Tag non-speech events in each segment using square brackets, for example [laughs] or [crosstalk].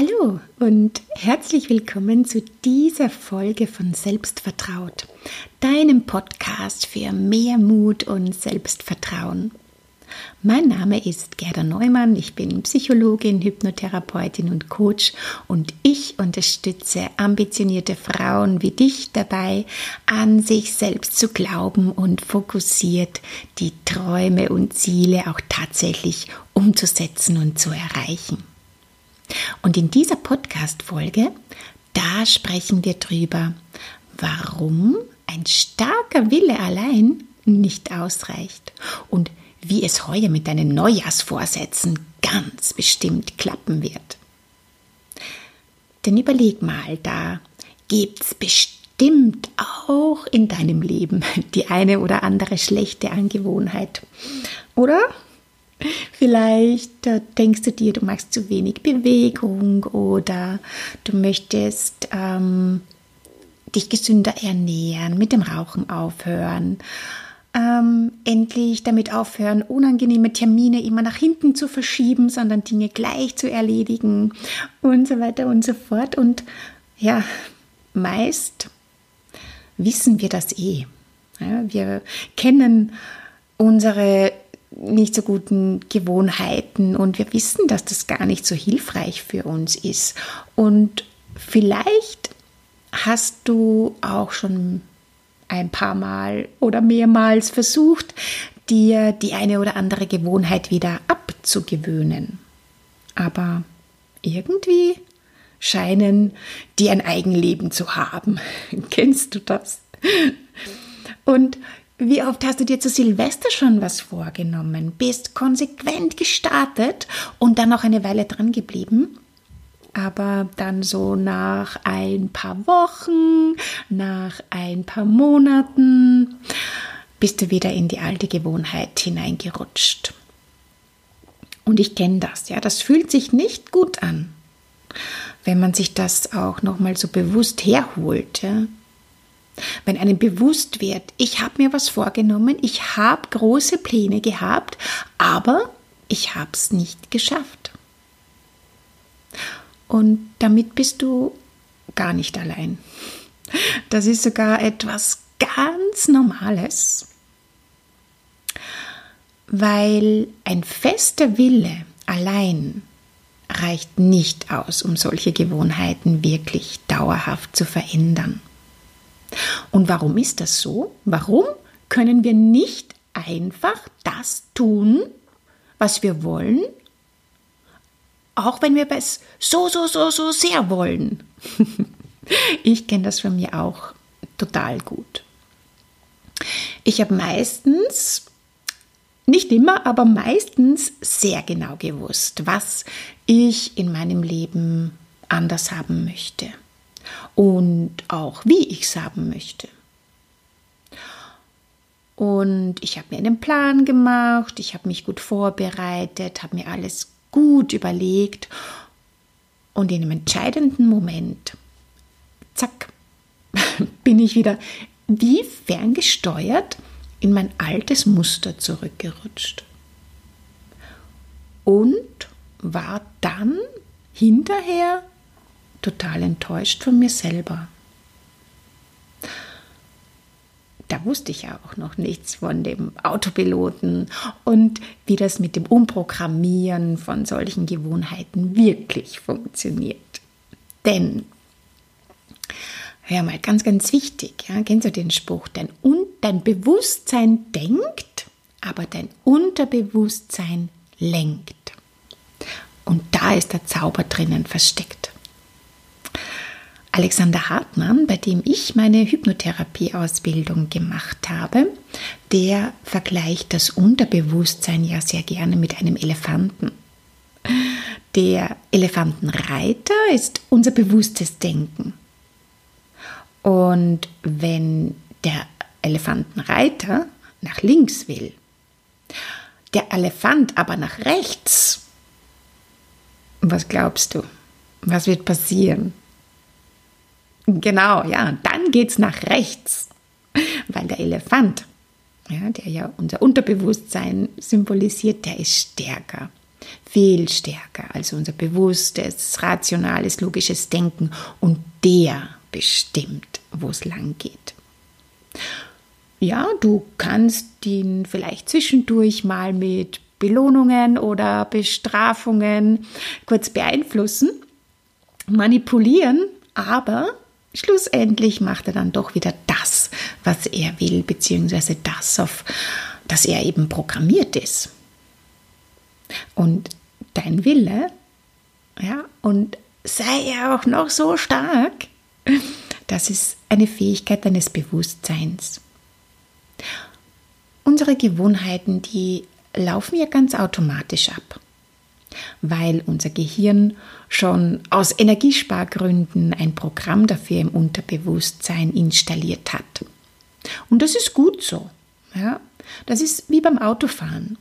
Hallo und herzlich willkommen zu dieser Folge von Selbstvertraut, deinem Podcast für mehr Mut und Selbstvertrauen. Mein Name ist Gerda Neumann, ich bin Psychologin, Hypnotherapeutin und Coach und ich unterstütze ambitionierte Frauen wie dich dabei, an sich selbst zu glauben und fokussiert die Träume und Ziele auch tatsächlich umzusetzen und zu erreichen. Und in dieser Podcast-Folge, da sprechen wir drüber, warum ein starker Wille allein nicht ausreicht und wie es heuer mit deinen Neujahrsvorsätzen ganz bestimmt klappen wird. Denn überleg mal, da gibt's bestimmt auch in deinem Leben die eine oder andere schlechte Angewohnheit. Oder? Vielleicht äh, denkst du dir, du machst zu wenig Bewegung oder du möchtest ähm, dich gesünder ernähren, mit dem Rauchen aufhören ähm, endlich damit aufhören, unangenehme Termine immer nach hinten zu verschieben, sondern Dinge gleich zu erledigen und so weiter und so fort. Und ja, meist wissen wir das eh. Ja, wir kennen unsere nicht so guten Gewohnheiten und wir wissen, dass das gar nicht so hilfreich für uns ist. Und vielleicht hast du auch schon ein paar Mal oder mehrmals versucht, dir die eine oder andere Gewohnheit wieder abzugewöhnen. Aber irgendwie scheinen die ein Eigenleben zu haben. [laughs] Kennst du das? Und wie oft hast du dir zu Silvester schon was vorgenommen, bist konsequent gestartet und dann noch eine Weile dran geblieben aber dann so nach ein paar Wochen, nach ein paar Monaten bist du wieder in die alte Gewohnheit hineingerutscht. Und ich kenne das, ja, das fühlt sich nicht gut an, wenn man sich das auch nochmal so bewusst herholt, ja. Wenn einem bewusst wird, ich habe mir was vorgenommen, ich habe große Pläne gehabt, aber ich habe es nicht geschafft. Und damit bist du gar nicht allein. Das ist sogar etwas ganz Normales, weil ein fester Wille allein reicht nicht aus, um solche Gewohnheiten wirklich dauerhaft zu verändern. Und warum ist das so? Warum können wir nicht einfach das tun, was wir wollen auch wenn wir es so, so, so, so sehr wollen. [laughs] ich kenne das von mir auch total gut. Ich habe meistens, nicht immer, aber meistens sehr genau gewusst, was ich in meinem Leben anders haben möchte und auch wie ich es haben möchte. Und ich habe mir einen Plan gemacht, ich habe mich gut vorbereitet, habe mir alles gut überlegt und in einem entscheidenden Moment, zack, [laughs] bin ich wieder wie ferngesteuert in mein altes Muster zurückgerutscht. Und war dann hinterher total enttäuscht von mir selber da wusste ich ja auch noch nichts von dem Autopiloten und wie das mit dem Umprogrammieren von solchen Gewohnheiten wirklich funktioniert. Denn, hör mal, ganz, ganz wichtig, ja, kennst du den Spruch, dein, dein Bewusstsein denkt, aber dein Unterbewusstsein lenkt. Und da ist der Zauber drinnen versteckt. Alexander Hartmann, bei dem ich meine Hypnotherapie-Ausbildung gemacht habe, der vergleicht das Unterbewusstsein ja sehr gerne mit einem Elefanten. Der Elefantenreiter ist unser bewusstes Denken. Und wenn der Elefantenreiter nach links will, der Elefant aber nach rechts, was glaubst du? Was wird passieren? Genau, ja, dann geht es nach rechts, weil der Elefant, ja, der ja unser Unterbewusstsein symbolisiert, der ist stärker. Viel stärker als unser bewusstes, rationales, logisches Denken. Und der bestimmt, wo es lang geht. Ja, du kannst ihn vielleicht zwischendurch mal mit Belohnungen oder Bestrafungen kurz beeinflussen, manipulieren, aber schlussendlich macht er dann doch wieder das, was er will, beziehungsweise das, auf das er eben programmiert ist. Und dein Wille, ja, und sei er auch noch so stark, das ist eine Fähigkeit deines Bewusstseins. Unsere Gewohnheiten, die laufen ja ganz automatisch ab weil unser Gehirn schon aus Energiespargründen ein Programm dafür im Unterbewusstsein installiert hat. Und das ist gut so. Ja? Das ist wie beim Autofahren.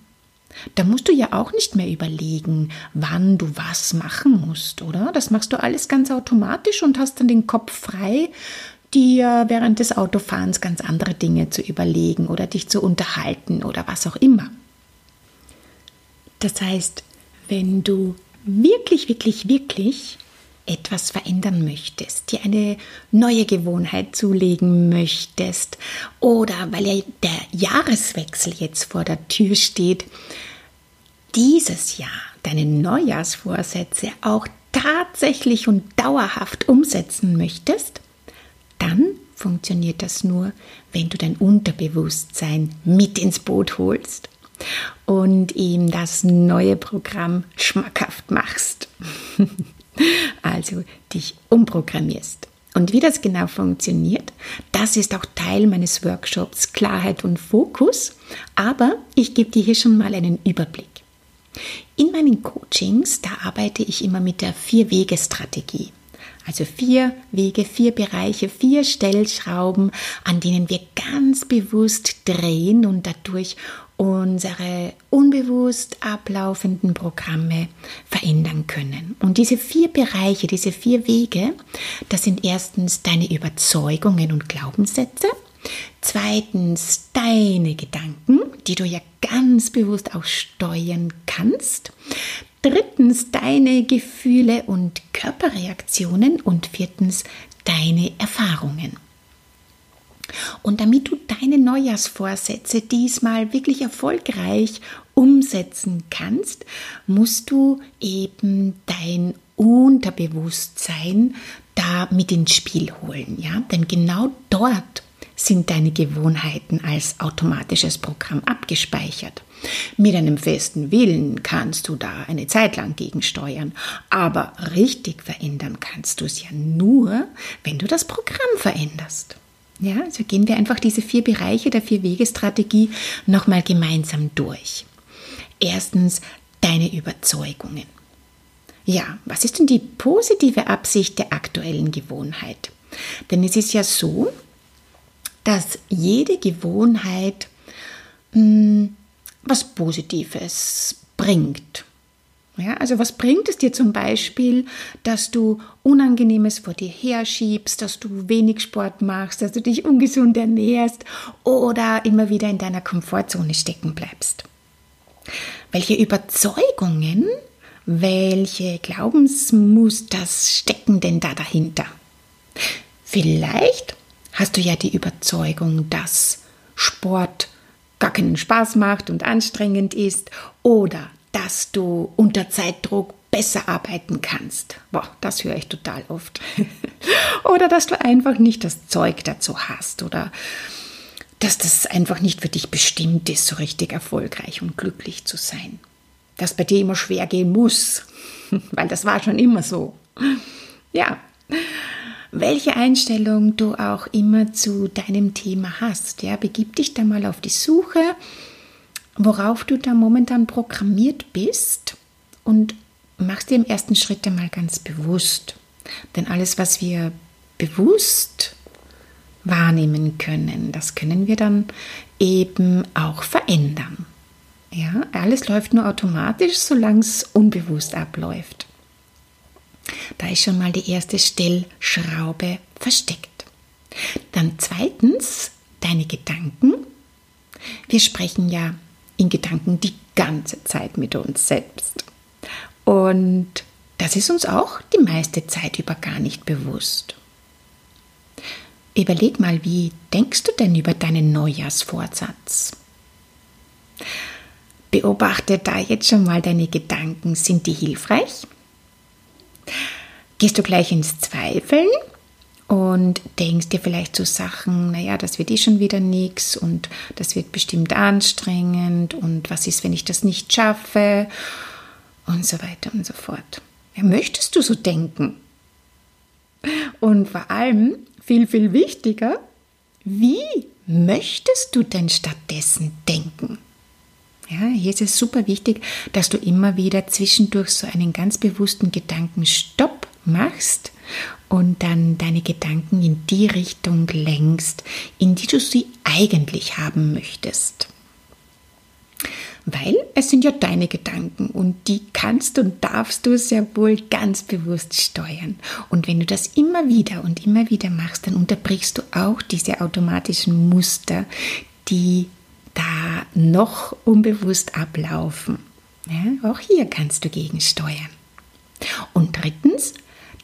Da musst du ja auch nicht mehr überlegen, wann du was machen musst, oder? Das machst du alles ganz automatisch und hast dann den Kopf frei, dir während des Autofahrens ganz andere Dinge zu überlegen oder dich zu unterhalten oder was auch immer. Das heißt, wenn du wirklich, wirklich, wirklich etwas verändern möchtest, dir eine neue Gewohnheit zulegen möchtest oder weil ja der Jahreswechsel jetzt vor der Tür steht, dieses Jahr deine Neujahrsvorsätze auch tatsächlich und dauerhaft umsetzen möchtest, dann funktioniert das nur, wenn du dein Unterbewusstsein mit ins Boot holst und ihm das neue Programm schmackhaft machst. [laughs] also dich umprogrammierst. Und wie das genau funktioniert, das ist auch Teil meines Workshops Klarheit und Fokus. Aber ich gebe dir hier schon mal einen Überblick. In meinen Coachings, da arbeite ich immer mit der Vier-Wege-Strategie. Also vier Wege, vier Bereiche, vier Stellschrauben, an denen wir ganz bewusst drehen und dadurch unsere unbewusst ablaufenden Programme verändern können. Und diese vier Bereiche, diese vier Wege, das sind erstens deine Überzeugungen und Glaubenssätze, zweitens deine Gedanken, die du ja ganz bewusst auch steuern kannst, drittens deine Gefühle und Körperreaktionen und viertens deine Erfahrungen. Und damit du deine Neujahrsvorsätze diesmal wirklich erfolgreich umsetzen kannst, musst du eben dein Unterbewusstsein da mit ins Spiel holen, ja? Denn genau dort sind deine Gewohnheiten als automatisches Programm abgespeichert. Mit einem festen Willen kannst du da eine Zeit lang gegensteuern, aber richtig verändern kannst du es ja nur, wenn du das Programm veränderst. Ja, also gehen wir einfach diese vier Bereiche der Vier-Wege-Strategie nochmal gemeinsam durch. Erstens deine Überzeugungen. Ja, was ist denn die positive Absicht der aktuellen Gewohnheit? Denn es ist ja so, dass jede Gewohnheit mh, hm, was Positives bringt. Ja, also was bringt es dir zum Beispiel, dass du Unangenehmes vor dir herschiebst, dass du wenig Sport machst, dass du dich ungesund ernährst oder immer wieder in deiner Komfortzone stecken bleibst? Welche Überzeugungen, welche Glaubensmuster stecken denn da dahinter? Vielleicht hast du ja die Überzeugung, dass Sport gar keinen Spaß macht und anstrengend ist oder dass du unter Zeitdruck besser arbeiten kannst. Boah, das höre ich total oft. [laughs] oder dass du einfach nicht das Zeug dazu hast oder dass das einfach nicht für dich bestimmt ist, so richtig erfolgreich und glücklich zu sein. Dass bei dir immer schwer gehen muss, [laughs] weil das war schon immer so. Ja, welche Einstellung du auch immer zu deinem Thema hast, ja, begib dich da mal auf die Suche worauf du da momentan programmiert bist und machst dir im ersten Schritt einmal ganz bewusst. Denn alles, was wir bewusst wahrnehmen können, das können wir dann eben auch verändern. Ja, alles läuft nur automatisch, solange es unbewusst abläuft. Da ist schon mal die erste Stellschraube versteckt. Dann zweitens deine Gedanken. Wir sprechen ja in Gedanken die ganze Zeit mit uns selbst. Und das ist uns auch die meiste Zeit über gar nicht bewusst. Überleg mal, wie denkst du denn über deinen Neujahrsvorsatz? Beobachte da jetzt schon mal deine Gedanken. Sind die hilfreich? Gehst du gleich ins Zweifeln und denkst dir vielleicht so Sachen, naja, das wird eh schon wieder nichts und das wird bestimmt anstrengend und was ist, wenn ich das nicht schaffe und so weiter und so fort. Ja, möchtest du so denken? Und vor allem, viel, viel wichtiger, wie möchtest du denn stattdessen denken? Ja, hier ist es super wichtig, dass du immer wieder zwischendurch so einen ganz bewussten Gedankenstopp machst und dann deine Gedanken in die Richtung lenkst, in die du sie eigentlich haben möchtest. Weil es sind ja deine Gedanken und die kannst und darfst du sehr wohl ganz bewusst steuern. Und wenn du das immer wieder und immer wieder machst, dann unterbrichst du auch diese automatischen Muster, die noch unbewusst ablaufen. Ja, auch hier kannst du gegensteuern. Und drittens,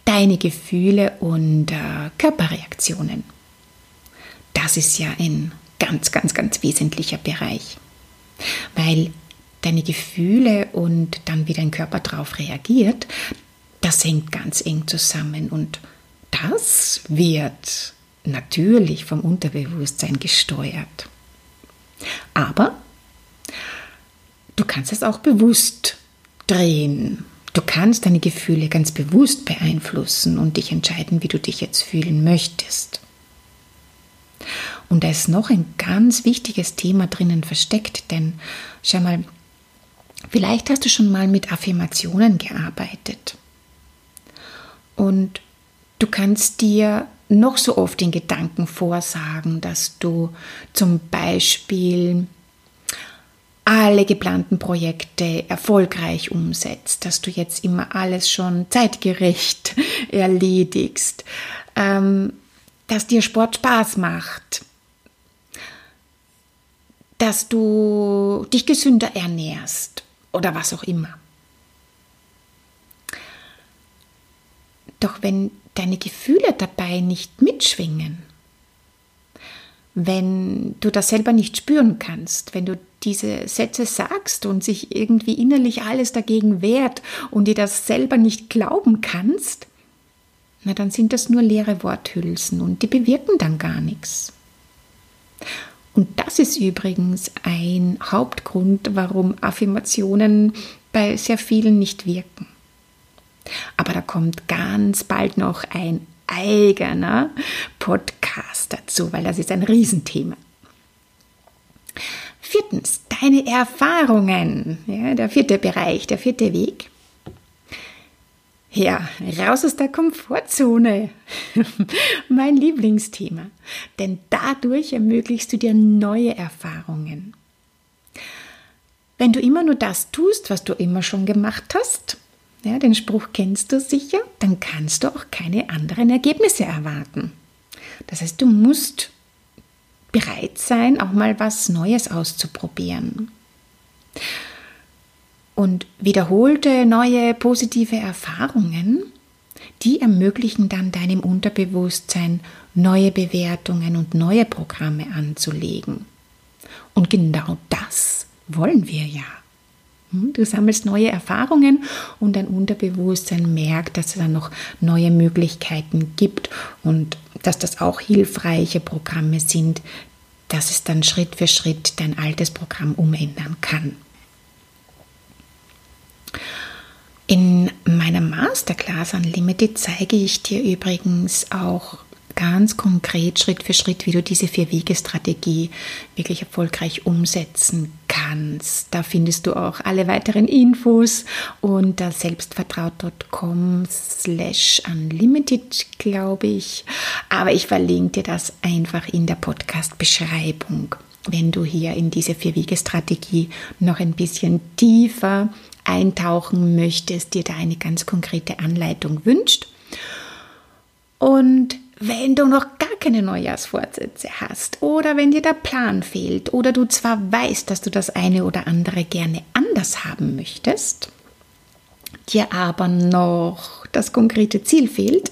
deine Gefühle und äh, Körperreaktionen. Das ist ja ein ganz, ganz, ganz wesentlicher Bereich, weil deine Gefühle und dann wie dein Körper darauf reagiert, das hängt ganz eng zusammen und das wird natürlich vom Unterbewusstsein gesteuert. Aber du kannst es auch bewusst drehen. Du kannst deine Gefühle ganz bewusst beeinflussen und dich entscheiden, wie du dich jetzt fühlen möchtest. Und da ist noch ein ganz wichtiges Thema drinnen versteckt, denn schau mal, vielleicht hast du schon mal mit Affirmationen gearbeitet. Und du kannst dir noch so oft in Gedanken vorsagen, dass du zum Beispiel alle geplanten Projekte erfolgreich umsetzt, dass du jetzt immer alles schon zeitgerecht [laughs] erledigst, ähm, dass dir Sport Spaß macht, dass du dich gesünder ernährst oder was auch immer. Doch wenn deine Gefühle dabei nicht mitschwingen, wenn du das selber nicht spüren kannst, wenn du diese Sätze sagst und sich irgendwie innerlich alles dagegen wehrt und dir das selber nicht glauben kannst, na dann sind das nur leere Worthülsen und die bewirken dann gar nichts. Und das ist übrigens ein Hauptgrund, warum Affirmationen bei sehr vielen nicht wirken. Aber da kommt ganz bald noch ein eigener Podcast dazu, weil das ist ein Riesenthema. Viertens, deine Erfahrungen. Ja, der vierte Bereich, der vierte Weg. Ja, raus aus der Komfortzone. [laughs] mein Lieblingsthema. Denn dadurch ermöglichst du dir neue Erfahrungen. Wenn du immer nur das tust, was du immer schon gemacht hast, ja, den Spruch kennst du sicher, dann kannst du auch keine anderen Ergebnisse erwarten. Das heißt, du musst bereit sein, auch mal was Neues auszuprobieren. Und wiederholte neue positive Erfahrungen, die ermöglichen dann deinem Unterbewusstsein neue Bewertungen und neue Programme anzulegen. Und genau das wollen wir ja. Hm, du sammelst neue Erfahrungen und dein Unterbewusstsein merkt, dass es dann noch neue Möglichkeiten gibt und dass das auch hilfreiche Programme sind, dass es dann Schritt für Schritt dein altes Programm umändern kann. In meiner Masterclass Unlimited zeige ich dir übrigens auch ganz konkret Schritt für Schritt, wie du diese Vier-Wege-Strategie wirklich erfolgreich umsetzen kannst. Da findest du auch alle weiteren Infos unter selbstvertraut.com slash unlimited, glaube ich. Aber ich verlinke dir das einfach in der Podcast-Beschreibung, wenn du hier in diese Vier-Wege-Strategie noch ein bisschen tiefer eintauchen möchtest, dir da eine ganz konkrete Anleitung wünscht. Und wenn du noch gar keine Neujahrsvorsätze hast oder wenn dir der Plan fehlt oder du zwar weißt, dass du das eine oder andere gerne anders haben möchtest, dir aber noch das konkrete Ziel fehlt,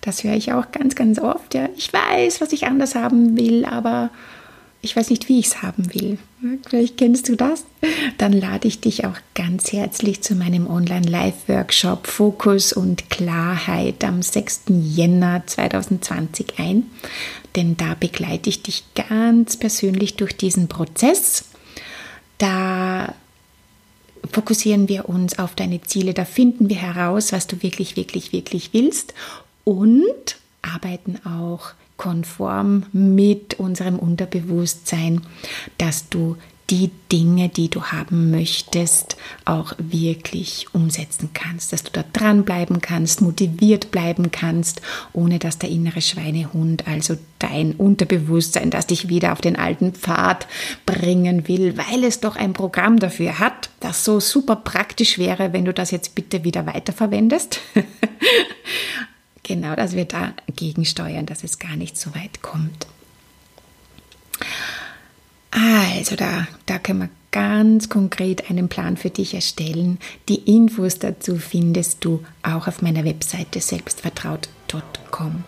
das höre ich auch ganz, ganz oft. Ja, ich weiß, was ich anders haben will, aber ich weiß nicht, wie ich es haben will. Vielleicht kennst du das. Dann lade ich dich auch ganz herzlich zu meinem Online-Live-Workshop Fokus und Klarheit am 6. Jänner 2020 ein. Denn da begleite ich dich ganz persönlich durch diesen Prozess. Da fokussieren wir uns auf deine Ziele, da finden wir heraus, was du wirklich, wirklich, wirklich willst und arbeiten auch konform mit unserem Unterbewusstsein, dass du die Dinge, die du haben möchtest, auch wirklich umsetzen kannst, dass du da dranbleiben kannst, motiviert bleiben kannst, ohne dass der innere Schweinehund, also dein Unterbewusstsein, das dich wieder auf den alten Pfad bringen will, weil es doch ein Programm dafür hat, das so super praktisch wäre, wenn du das jetzt bitte wieder weiterverwendest. [laughs] Genau, dass wir dagegen steuern, dass es gar nicht so weit kommt. Also da, da können wir ganz konkret einen Plan für dich erstellen. Die Infos dazu findest du auch auf meiner Webseite selbstvertraut.com.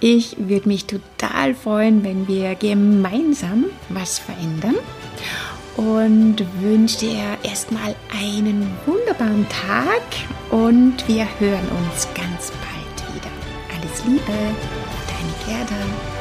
Ich würde mich total freuen, wenn wir gemeinsam was verändern und wünsche dir erstmal einen wunderbaren Tag und wir hören uns ganz. Liebe, deine Gerda.